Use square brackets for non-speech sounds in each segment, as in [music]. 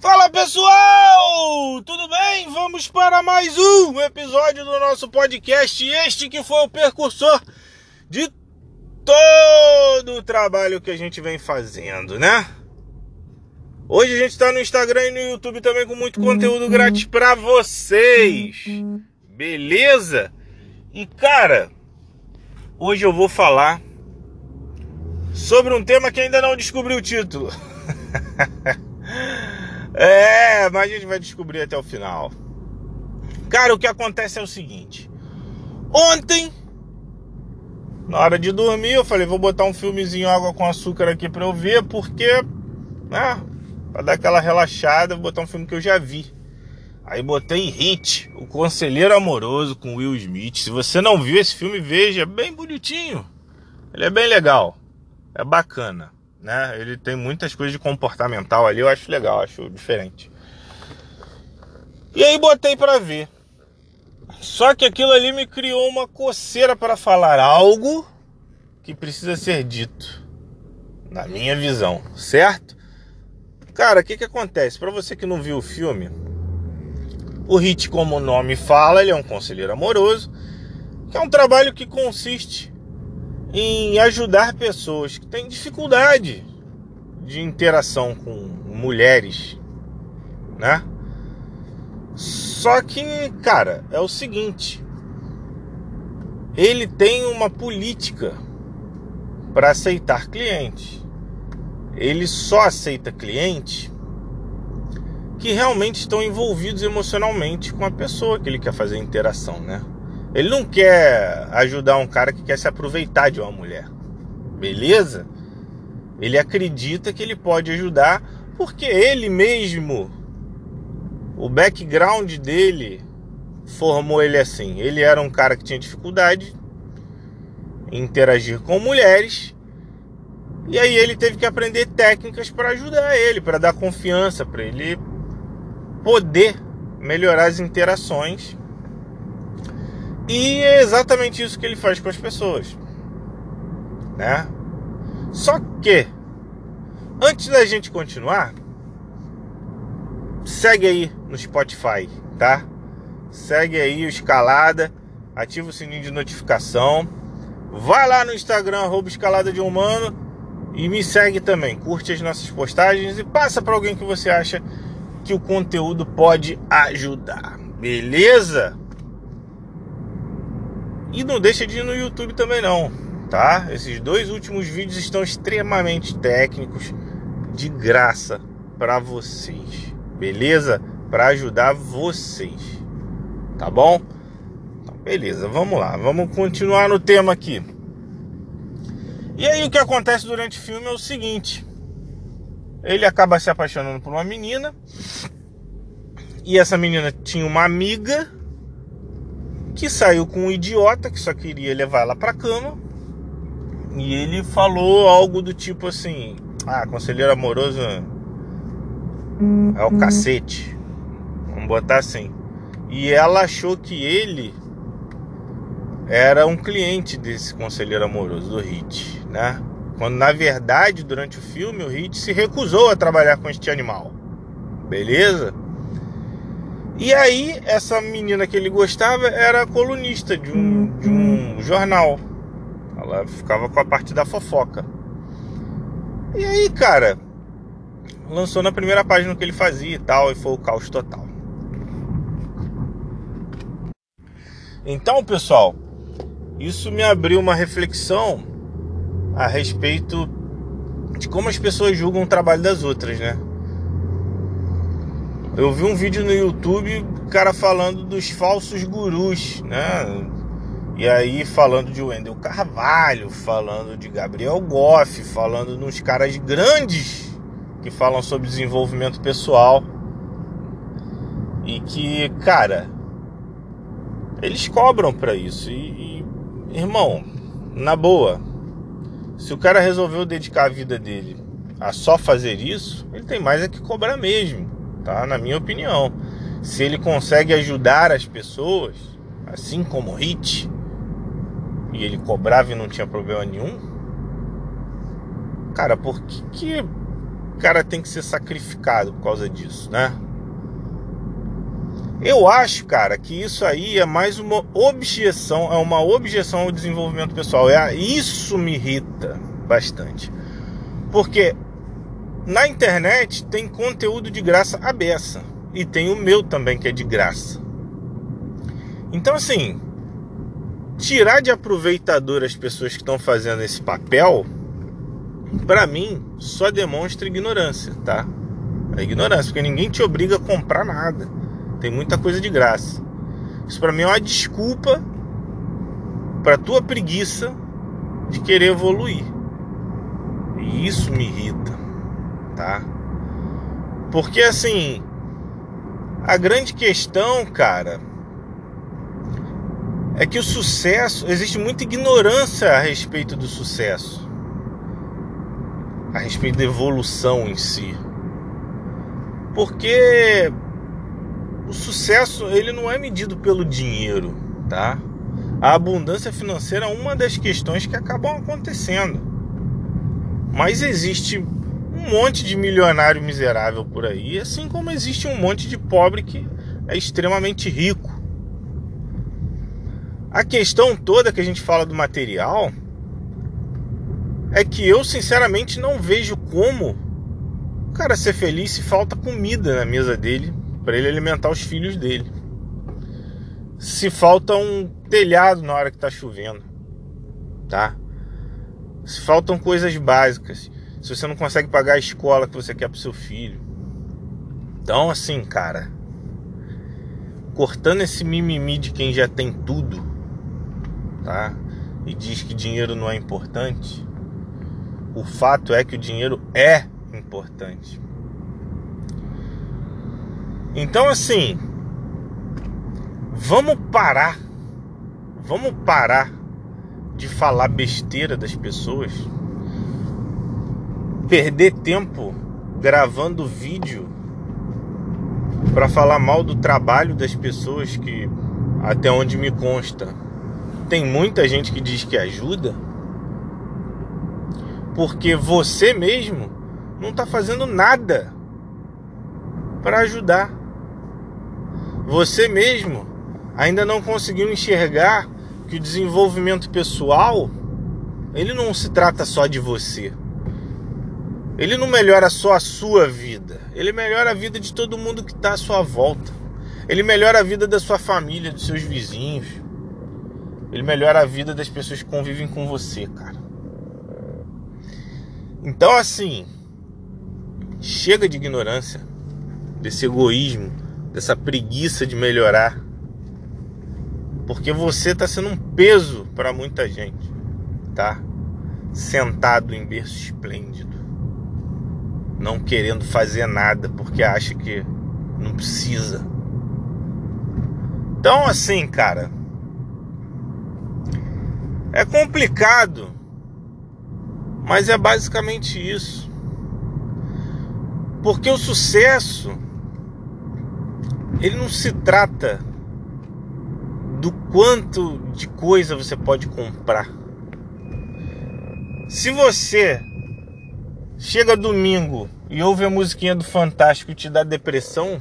Fala pessoal, tudo bem? Vamos para mais um episódio do nosso podcast. Este que foi o percursor de todo o trabalho que a gente vem fazendo, né? Hoje a gente está no Instagram e no YouTube também com muito conteúdo grátis para vocês. Beleza? E cara, hoje eu vou falar sobre um tema que ainda não descobri o título. [laughs] é, mas a gente vai descobrir até o final. Cara, o que acontece é o seguinte. Ontem, na hora de dormir, eu falei, vou botar um filmezinho Água com Açúcar aqui pra eu ver, porque, né, pra dar aquela relaxada, vou botar um filme que eu já vi. Aí botei Hit, o Conselheiro Amoroso com Will Smith. Se você não viu esse filme, veja, é bem bonitinho. Ele é bem legal, é bacana né? Ele tem muitas coisas de comportamental ali, eu acho legal, acho diferente. E aí botei para ver. Só que aquilo ali me criou uma coceira para falar algo que precisa ser dito, na minha visão, certo? Cara, o que que acontece? Para você que não viu o filme, o Hit, como o nome fala, ele é um conselheiro amoroso, que é um trabalho que consiste em ajudar pessoas que têm dificuldade de interação com mulheres, né? Só que, cara, é o seguinte, ele tem uma política para aceitar clientes. Ele só aceita clientes que realmente estão envolvidos emocionalmente com a pessoa que ele quer fazer interação, né? Ele não quer ajudar um cara que quer se aproveitar de uma mulher. Beleza? Ele acredita que ele pode ajudar porque ele mesmo, o background dele formou ele assim. Ele era um cara que tinha dificuldade em interagir com mulheres. E aí ele teve que aprender técnicas para ajudar ele, para dar confiança, para ele poder melhorar as interações e é exatamente isso que ele faz com as pessoas. Né? Só que, antes da gente continuar, segue aí no Spotify, tá? Segue aí o Escalada, ativa o sininho de notificação. Vai lá no Instagram, arroba Escalada de Humano e me segue também. Curte as nossas postagens e passa para alguém que você acha que o conteúdo pode ajudar. Beleza? E não deixa de ir no YouTube também não, tá? Esses dois últimos vídeos estão extremamente técnicos, de graça para vocês, beleza? Para ajudar vocês, tá bom? Então, beleza, vamos lá, vamos continuar no tema aqui. E aí o que acontece durante o filme é o seguinte: ele acaba se apaixonando por uma menina e essa menina tinha uma amiga que saiu com um idiota que só queria levar ela pra cama. E ele falou algo do tipo assim: Ah, conselheiro amoroso é o uhum. cacete. Vamos botar assim. E ela achou que ele era um cliente desse conselheiro amoroso do Hit, né? Quando na verdade, durante o filme, o Hit se recusou a trabalhar com este animal. Beleza? E aí, essa menina que ele gostava era colunista de um, de um jornal. Ela ficava com a parte da fofoca. E aí, cara, lançou na primeira página o que ele fazia e tal, e foi o caos total. Então, pessoal, isso me abriu uma reflexão a respeito de como as pessoas julgam o trabalho das outras, né? Eu vi um vídeo no YouTube, cara falando dos falsos gurus, né? E aí falando de Wendel Carvalho, falando de Gabriel Goff, falando nos caras grandes que falam sobre desenvolvimento pessoal. E que, cara, eles cobram para isso. E, e, irmão, na boa, se o cara resolveu dedicar a vida dele a só fazer isso, ele tem mais é que cobrar mesmo tá? Na minha opinião. Se ele consegue ajudar as pessoas, assim como o Hit, e ele cobrava e não tinha problema nenhum, cara, por que, que cara tem que ser sacrificado por causa disso, né? Eu acho, cara, que isso aí é mais uma objeção, é uma objeção ao desenvolvimento pessoal. É, isso me irrita bastante. Porque na internet tem conteúdo de graça à beça. E tem o meu também, que é de graça. Então, assim, tirar de aproveitador as pessoas que estão fazendo esse papel, para mim, só demonstra ignorância, tá? É ignorância, porque ninguém te obriga a comprar nada. Tem muita coisa de graça. Isso para mim é uma desculpa para tua preguiça de querer evoluir. E isso me irrita, tá? Porque assim, a grande questão, cara, é que o sucesso, existe muita ignorância a respeito do sucesso, a respeito da evolução em si. Porque o sucesso ele não é medido pelo dinheiro, tá? A abundância financeira é uma das questões que acabam acontecendo. Mas existe um monte de milionário miserável por aí, assim como existe um monte de pobre que é extremamente rico. A questão toda que a gente fala do material é que eu sinceramente não vejo como o cara ser feliz se falta comida na mesa dele para ele alimentar os filhos dele. Se falta um telhado na hora que está chovendo, tá? Se faltam coisas básicas, se você não consegue pagar a escola que você quer para seu filho. Então, assim, cara, cortando esse mimimi de quem já tem tudo, tá? E diz que dinheiro não é importante. O fato é que o dinheiro é importante. Então, assim, vamos parar, vamos parar de falar besteira das pessoas, perder tempo gravando vídeo para falar mal do trabalho das pessoas que, até onde me consta, tem muita gente que diz que ajuda, porque você mesmo não está fazendo nada para ajudar. Você mesmo ainda não conseguiu enxergar que o desenvolvimento pessoal ele não se trata só de você. Ele não melhora só a sua vida, ele melhora a vida de todo mundo que está à sua volta. Ele melhora a vida da sua família, dos seus vizinhos. Ele melhora a vida das pessoas que convivem com você, cara. Então, assim, chega de ignorância, desse egoísmo dessa preguiça de melhorar. Porque você está sendo um peso para muita gente, tá? Sentado em berço esplêndido, não querendo fazer nada porque acha que não precisa. Então, assim, cara, é complicado, mas é basicamente isso. Porque o sucesso ele não se trata do quanto de coisa você pode comprar. Se você chega domingo e ouve a musiquinha do Fantástico e te dá depressão,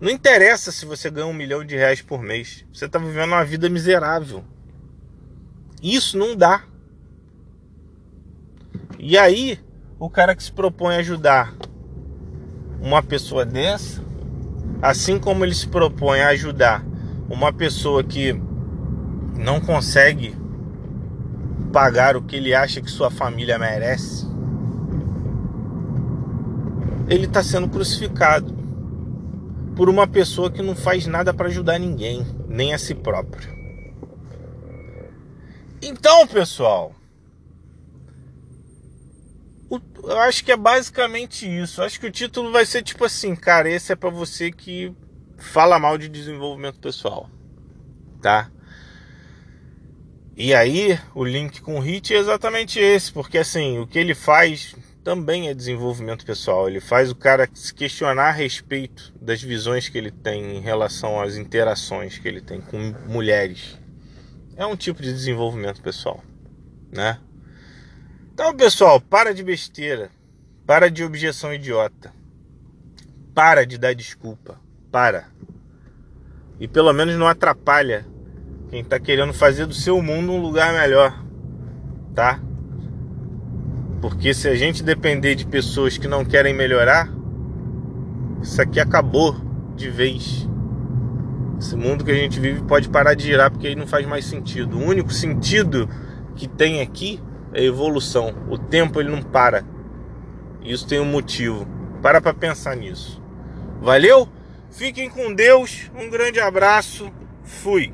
não interessa se você ganha um milhão de reais por mês. Você está vivendo uma vida miserável. Isso não dá. E aí, o cara que se propõe a ajudar uma pessoa dessa, Assim como ele se propõe a ajudar uma pessoa que não consegue pagar o que ele acha que sua família merece, ele está sendo crucificado por uma pessoa que não faz nada para ajudar ninguém, nem a si próprio. Então, pessoal, eu acho que é basicamente isso. Eu acho que o título vai ser tipo assim, cara, esse é para você que fala mal de desenvolvimento pessoal, tá? E aí, o link com o Hit é exatamente esse, porque assim, o que ele faz também é desenvolvimento pessoal. Ele faz o cara se questionar a respeito das visões que ele tem em relação às interações que ele tem com mulheres. É um tipo de desenvolvimento pessoal, né? Então, pessoal, para de besteira. Para de objeção idiota. Para de dar desculpa. Para. E pelo menos não atrapalha quem está querendo fazer do seu mundo um lugar melhor, tá? Porque se a gente depender de pessoas que não querem melhorar, isso aqui acabou de vez. Esse mundo que a gente vive pode parar de girar porque aí não faz mais sentido. O único sentido que tem aqui é evolução. O tempo ele não para. Isso tem um motivo. Para para pensar nisso. Valeu? Fiquem com Deus. Um grande abraço. Fui.